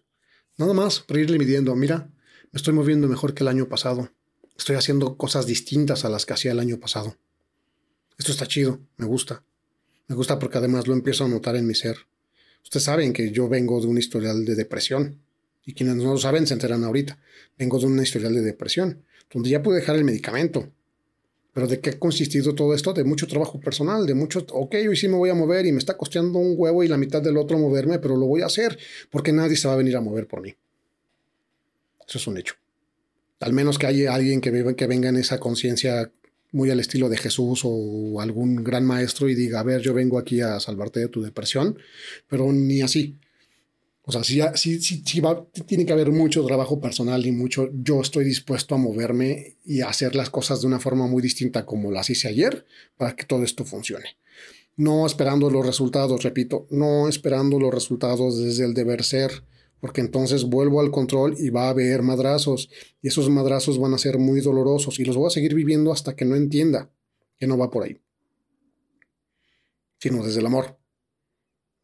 [SPEAKER 1] Nada más para irle midiendo. Mira, me estoy moviendo mejor que el año pasado. Estoy haciendo cosas distintas a las que hacía el año pasado. Esto está chido, me gusta. Me gusta porque además lo empiezo a notar en mi ser. Ustedes saben que yo vengo de un historial de depresión. Y quienes no lo saben se enteran ahorita. Vengo de un historial de depresión, donde ya pude dejar el medicamento, pero ¿de qué ha consistido todo esto? De mucho trabajo personal, de mucho, ok, hoy sí me voy a mover y me está costeando un huevo y la mitad del otro moverme, pero lo voy a hacer porque nadie se va a venir a mover por mí. Eso es un hecho. Al menos que haya alguien que, que venga en esa conciencia muy al estilo de Jesús o algún gran maestro y diga, a ver, yo vengo aquí a salvarte de tu depresión, pero ni así. O sea, sí, sí, sí, sí va, tiene que haber mucho trabajo personal y mucho. Yo estoy dispuesto a moverme y hacer las cosas de una forma muy distinta como las hice ayer para que todo esto funcione. No esperando los resultados, repito, no esperando los resultados desde el deber ser, porque entonces vuelvo al control y va a haber madrazos y esos madrazos van a ser muy dolorosos y los voy a seguir viviendo hasta que no entienda que no va por ahí, sino desde el amor.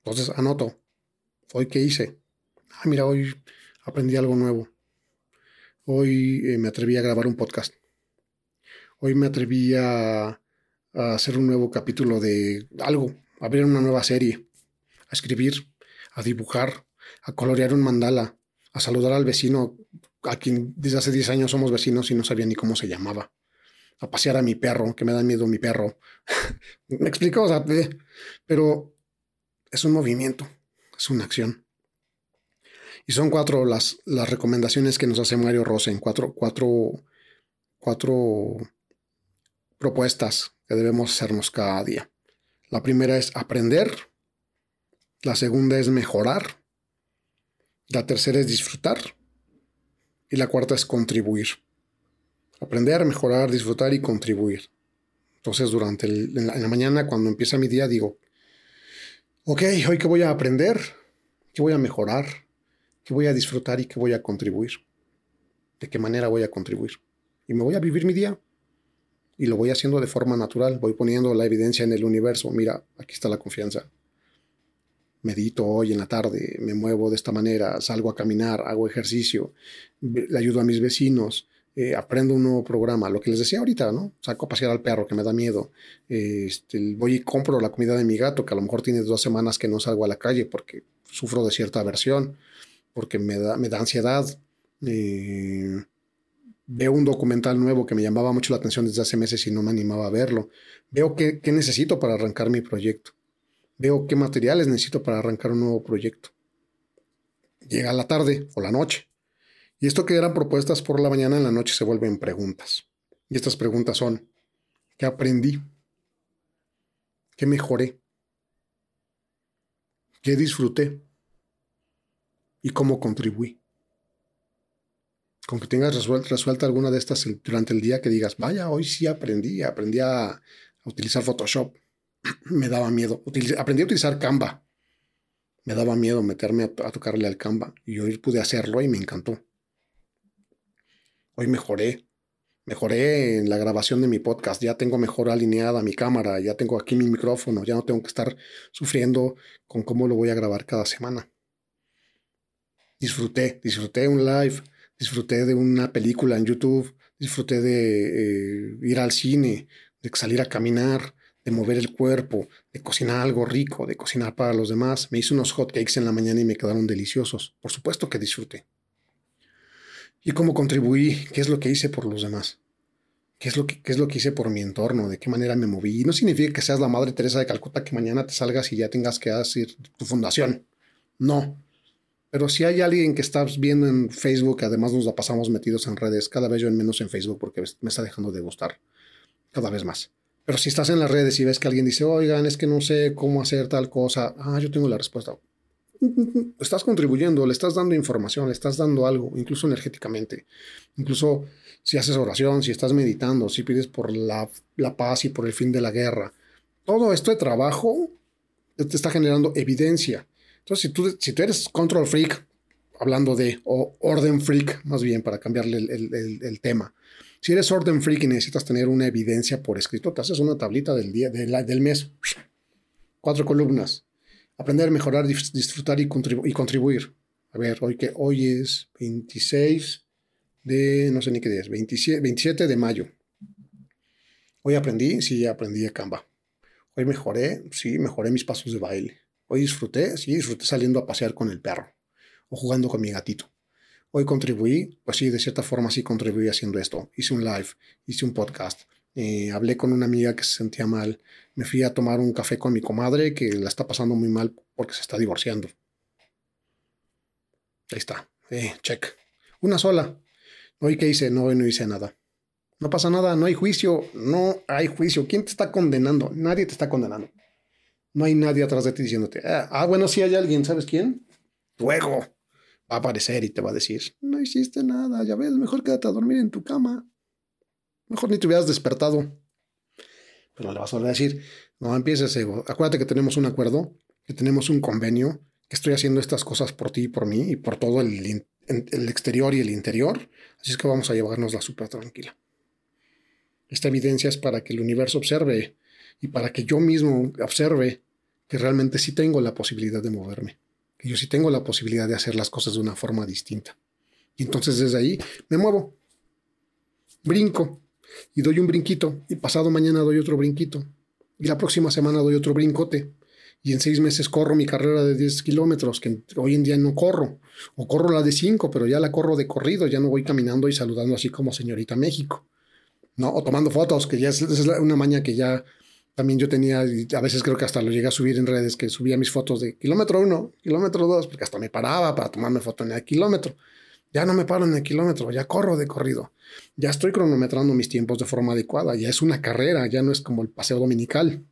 [SPEAKER 1] Entonces anoto ¿Hoy qué hice? Ah, mira, hoy aprendí algo nuevo. Hoy eh, me atreví a grabar un podcast. Hoy me atreví a, a, hacer un nuevo capítulo de algo, a abrir una nueva serie, a escribir, a dibujar, a colorear un mandala, a saludar al vecino a quien desde hace 10 años somos vecinos y no sabía ni cómo se llamaba. A pasear a mi perro, que me da miedo mi perro. me explico, o sea, pero es un movimiento es una acción. Y son cuatro las, las recomendaciones que nos hace Mario Rosen, cuatro, cuatro, cuatro propuestas que debemos hacernos cada día. La primera es aprender, la segunda es mejorar, la tercera es disfrutar y la cuarta es contribuir. Aprender, mejorar, disfrutar y contribuir. Entonces, durante en la mañana, cuando empieza mi día, digo, ok, hoy qué voy a aprender, qué voy a mejorar, qué voy a disfrutar y qué voy a contribuir. ¿De qué manera voy a contribuir? Y me voy a vivir mi día. Y lo voy haciendo de forma natural. Voy poniendo la evidencia en el universo. Mira, aquí está la confianza. Medito hoy en la tarde, me muevo de esta manera, salgo a caminar, hago ejercicio, le ayudo a mis vecinos, eh, aprendo un nuevo programa, lo que les decía ahorita, ¿no? Saco a pasear al perro que me da miedo, este, voy y compro la comida de mi gato, que a lo mejor tiene dos semanas que no salgo a la calle porque sufro de cierta aversión, porque me da, me da ansiedad. Eh, veo un documental nuevo que me llamaba mucho la atención desde hace meses y no me animaba a verlo. Veo qué, qué necesito para arrancar mi proyecto. Veo qué materiales necesito para arrancar un nuevo proyecto. Llega la tarde o la noche y esto que eran propuestas por la mañana, en la noche se vuelven preguntas. Y estas preguntas son, ¿qué aprendí? ¿Qué mejoré? ¿Qué disfruté? ¿Y cómo contribuí? Con que tengas resuelta, alguna de estas durante el día que digas, vaya, hoy sí aprendí, aprendí a, utilizar Photoshop. Me daba miedo. aprendí a utilizar Canva. Me daba miedo meterme a, a tocarle al Canva. Y hoy pude hacerlo y me encantó. Hoy mejoré. Mejoré en la grabación de mi podcast. Ya tengo mejor alineada mi cámara. Ya tengo aquí mi micrófono. Ya no tengo que estar sufriendo con cómo lo voy a grabar cada semana. Disfruté. Disfruté un live. Disfruté de una película en YouTube. Disfruté de eh, ir al cine. De salir a caminar. De mover el cuerpo. De cocinar algo rico. De cocinar para los demás. Me hice unos hot cakes en la mañana y me quedaron deliciosos. Por supuesto que disfruté y cómo contribuí, qué es lo que hice por los demás, qué es lo que, es lo que hice por mi entorno, de qué manera me moví. Y no significa que seas la Madre Teresa de Calcuta que mañana te salgas y ya tengas que hacer tu fundación. No. Pero si hay alguien que estás viendo en Facebook, además nos la pasamos metidos en redes, cada vez yo en menos en Facebook porque me está dejando de gustar cada vez más. Pero si estás en las redes y ves que alguien dice, oigan, es que no sé cómo hacer tal cosa, ah, yo tengo la respuesta estás contribuyendo, le estás dando información, le estás dando algo, incluso energéticamente. Incluso si haces oración, si estás meditando, si pides por la, paz y por el fin de la guerra. Todo esto de trabajo te está generando evidencia. Entonces, si tú, si tú eres control freak, hablando de, o orden freak, más bien, para cambiarle el, tema. Si eres orden freak y necesitas tener una evidencia por escrito, te haces una tablita del día, del mes. Cuatro columnas. Aprender, mejorar, disfrutar y, contribuir. A ver, hoy, que, hoy es 26 de, no sé ni qué día es, 27, 27 de mayo. Hoy aprendí, sí, aprendí a Canva. Hoy mejoré, sí, mejoré mis pasos de baile. Hoy disfruté, sí, disfruté saliendo a pasear con el perro o jugando con mi gatito. Hoy contribuí, pues sí, de cierta forma sí contribuí haciendo esto. Hice un live, hice un podcast, eh, hablé con una amiga que se sentía mal. Me fui a tomar un café con mi comadre que la está pasando muy mal porque se está divorciando. Ahí está. Eh, check. Una sola. Hoy qué hice, no, hoy no hice nada. No pasa nada, no hay juicio, no hay juicio. ¿Quién te está condenando? Nadie te está condenando. No hay nadie atrás de ti diciéndote, ah, ah bueno, sí hay alguien, ¿sabes quién? tu ego va a aparecer y te va a decir, no hiciste nada, ya ves, mejor quédate a dormir en tu cama. Mejor ni te hubieras despertado. Pero le vas a volver a decir, no empieces ego. Acuérdate que tenemos un acuerdo, que tenemos un convenio, que estoy haciendo estas cosas por ti y por mí y por todo el, el exterior y el interior. Así es que vamos a llevarnos la súper tranquila. Esta evidencia es para que el universo observe y para que yo mismo observe que realmente sí tengo la posibilidad de moverme, que yo sí tengo la posibilidad de hacer las cosas de una forma distinta. Y entonces desde ahí me muevo, brinco y doy un brinquito y pasado mañana doy otro brinquito y la próxima semana doy otro brincote y en seis meses corro mi carrera de 10 kilómetros, que hoy en día no corro, o corro la de 5, pero ya la corro de corrido, ya no voy caminando y saludando así como señorita México, ¿no? O tomando fotos, que ya es, es una maña que ya también yo tenía, y a veces creo que hasta lo llegué a subir en redes, que subía mis fotos de kilómetro uno, kilómetro dos, porque hasta me paraba para tomarme foto en el kilómetro. Ya no me paro en el kilómetro, ya corro de corrido. Ya estoy cronometrando mis tiempos de forma adecuada. Ya es una carrera, ya no es como el paseo dominical,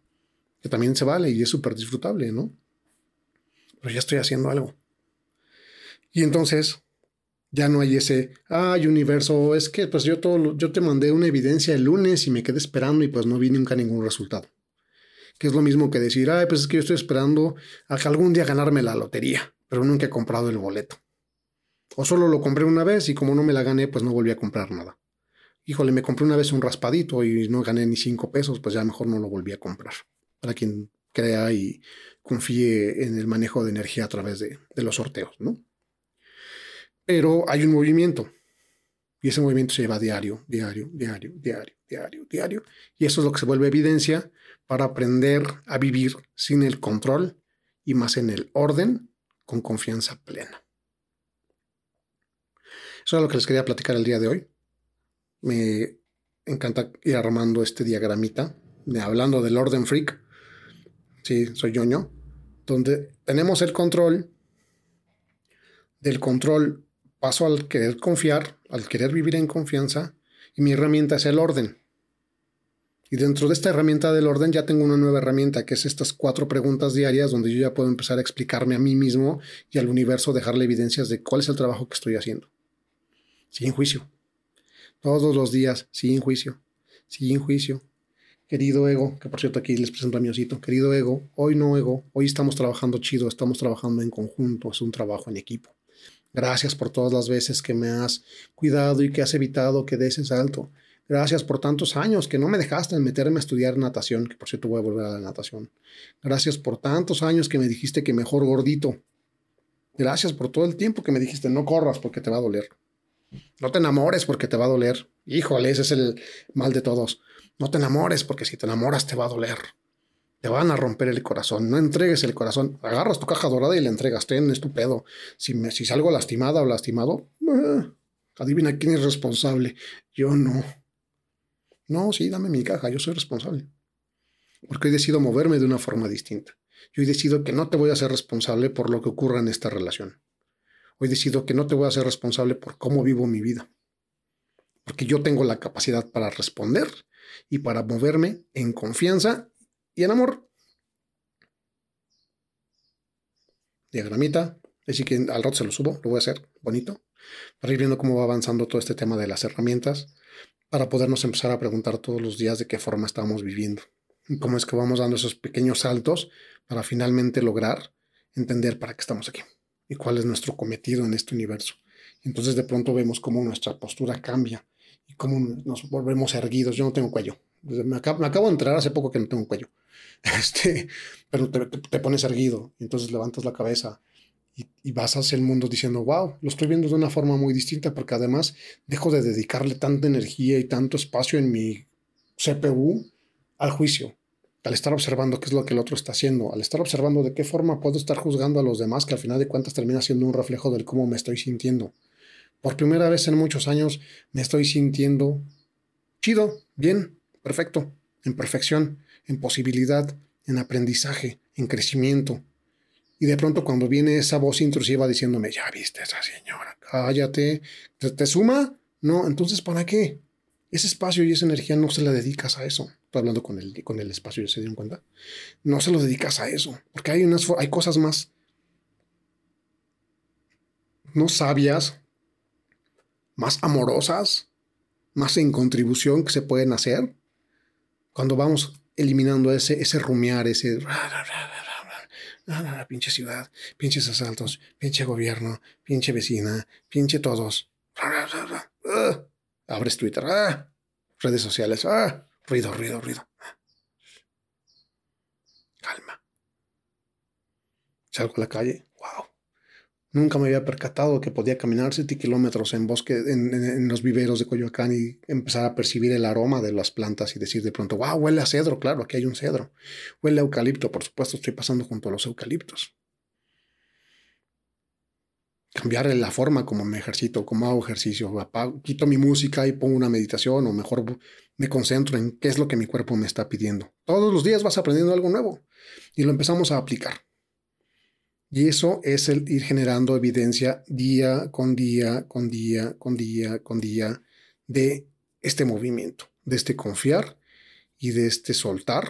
[SPEAKER 1] que también se vale y es súper disfrutable, ¿no? Pero ya estoy haciendo algo. Y entonces ya no hay ese, ay, universo, es que pues yo, todo, yo te mandé una evidencia el lunes y me quedé esperando y pues no vi nunca ningún resultado. Que es lo mismo que decir, ay, pues es que yo estoy esperando a que algún día ganarme la lotería, pero nunca he comprado el boleto. O solo lo compré una vez y como no me la gané, pues no volví a comprar nada. Híjole, me compré una vez un raspadito y no gané ni cinco pesos, pues ya mejor no lo volví a comprar. Para quien crea y confíe en el manejo de energía a través de, de los sorteos, ¿no? pero hay un movimiento. Y ese movimiento se lleva diario, diario, diario, diario, diario, diario. Y eso es lo que se vuelve evidencia para aprender a vivir sin el control y más en el orden con confianza plena. Eso es lo que les quería platicar el día de hoy. Me encanta ir armando este diagramita, hablando del orden freak. Sí, soy ñoño. Donde tenemos el control. Del control paso al querer confiar, al querer vivir en confianza, y mi herramienta es el orden. Y dentro de esta herramienta del orden ya tengo una nueva herramienta, que es estas cuatro preguntas diarias, donde yo ya puedo empezar a explicarme a mí mismo y al universo, dejarle evidencias de cuál es el trabajo que estoy haciendo. Sin juicio. Todos los días, sin juicio. Sin juicio. Querido ego, que por cierto aquí les presento a mi osito. Querido ego, hoy no ego, hoy estamos trabajando chido, estamos trabajando en conjunto, es un trabajo en equipo. Gracias por todas las veces que me has cuidado y que has evitado que des ese salto. Gracias por tantos años que no me dejaste meterme a estudiar natación, que por cierto voy a volver a la natación. Gracias por tantos años que me dijiste que mejor gordito. Gracias por todo el tiempo que me dijiste no corras porque te va a doler. No te enamores porque te va a doler. Híjole, ese es el mal de todos. No te enamores porque si te enamoras te va a doler te van a romper el corazón. No entregues el corazón. Agarras tu caja dorada y le entregas. Ten, es tu pedo. Si, si salgo lastimada o lastimado, eh, adivina quién es responsable. Yo no. No, sí, dame mi caja. Yo soy responsable. Porque hoy decido moverme de una forma distinta. Yo hoy decido que no te voy a ser responsable por lo que ocurra en esta relación. Hoy decido que no te voy a ser responsable por cómo vivo mi vida. Porque yo tengo la capacidad para responder y para moverme en confianza y en amor. Diagramita. Así que al rato se lo subo, lo voy a hacer bonito, para ir viendo cómo va avanzando todo este tema de las herramientas, para podernos empezar a preguntar todos los días de qué forma estamos viviendo, y cómo es que vamos dando esos pequeños saltos para finalmente lograr entender para qué estamos aquí y cuál es nuestro cometido en este universo. Entonces de pronto vemos cómo nuestra postura cambia y cómo nos volvemos erguidos. Yo no tengo cuello. Me acabo, de entrar hace poco que no tengo cuello. Este, pero te, pones erguido y entonces levantas la cabeza y, vas hacia el mundo diciendo, wow, lo estoy viendo de una forma muy distinta porque además dejo de dedicarle tanta energía y tanto espacio en mi CPU al juicio, al estar observando qué es lo que el otro está haciendo, al estar observando de qué forma puedo estar juzgando a los demás, que al final de cuentas termina siendo un reflejo del cómo me estoy sintiendo. Por primera vez en muchos años me estoy sintiendo chido, bien, perfecto, en perfección en posibilidad, en aprendizaje, en crecimiento. Y de pronto cuando viene esa voz intrusiva diciéndome, ya viste esa señora, cállate, ¿te, suma? No, entonces ¿para qué? Ese espacio y esa energía no se la dedicas a eso. Hablando con el, con el espacio, ¿se dieron cuenta? No se lo dedicas a eso, porque hay, unas, hay cosas más no sabias, más amorosas, más en contribución que se pueden hacer cuando vamos eliminando ese, ese rumiar, ese pinche ciudad, pinches asaltos, pinche gobierno, pinche vecina, pinche todos. Abres Twitter, redes sociales, ruido, ruido, ruido. Calma. Salgo a la calle, wow. Nunca me había percatado que podía caminar 7 kilómetros en bosque, en, los viveros de Coyoacán y empezar a percibir el aroma de las plantas y decir de pronto, wow, huele a cedro, claro, aquí hay un cedro. Huele a eucalipto, por supuesto, estoy pasando junto a los eucaliptos. Cambiar la forma como me ejercito, como hago ejercicio. quito mi música y pongo una meditación o mejor me concentro en qué es lo que mi cuerpo me está pidiendo. Todos los días vas aprendiendo algo nuevo y lo empezamos a aplicar. Y eso es el ir generando evidencia día con día, con día, con día, con día de este movimiento, de este confiar y de este soltar,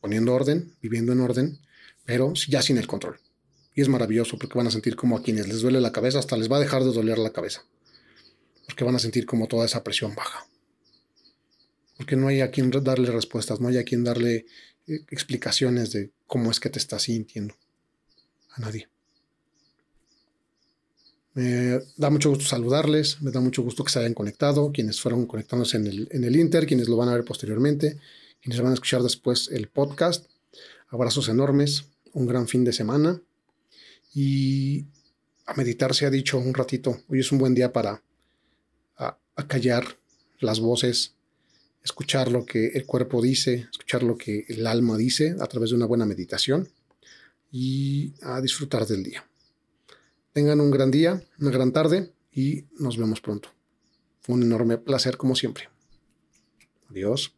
[SPEAKER 1] poniendo orden, viviendo en orden, pero ya sin el control. Y es maravilloso porque van a sentir como a quienes les duele la cabeza, hasta les va a dejar de doler la cabeza. Porque van a sentir como toda esa presión baja. Porque no hay a quien darle respuestas, no hay a quien darle eh, explicaciones de cómo es que te estás sintiendo a nadie. Me da mucho gusto saludarles, me da mucho gusto que se hayan conectado, quienes fueron conectándose en el, en el Inter, quienes lo van a ver posteriormente, quienes van a escuchar después el podcast. Abrazos enormes, un gran fin de semana y a meditar se ha dicho un ratito. Hoy es un buen día para callar las voces, escuchar lo que el cuerpo dice, escuchar lo que el alma dice a través de una buena meditación y a disfrutar del día. Tengan un gran día, una gran tarde y nos vemos pronto. un enorme placer como siempre. Adiós.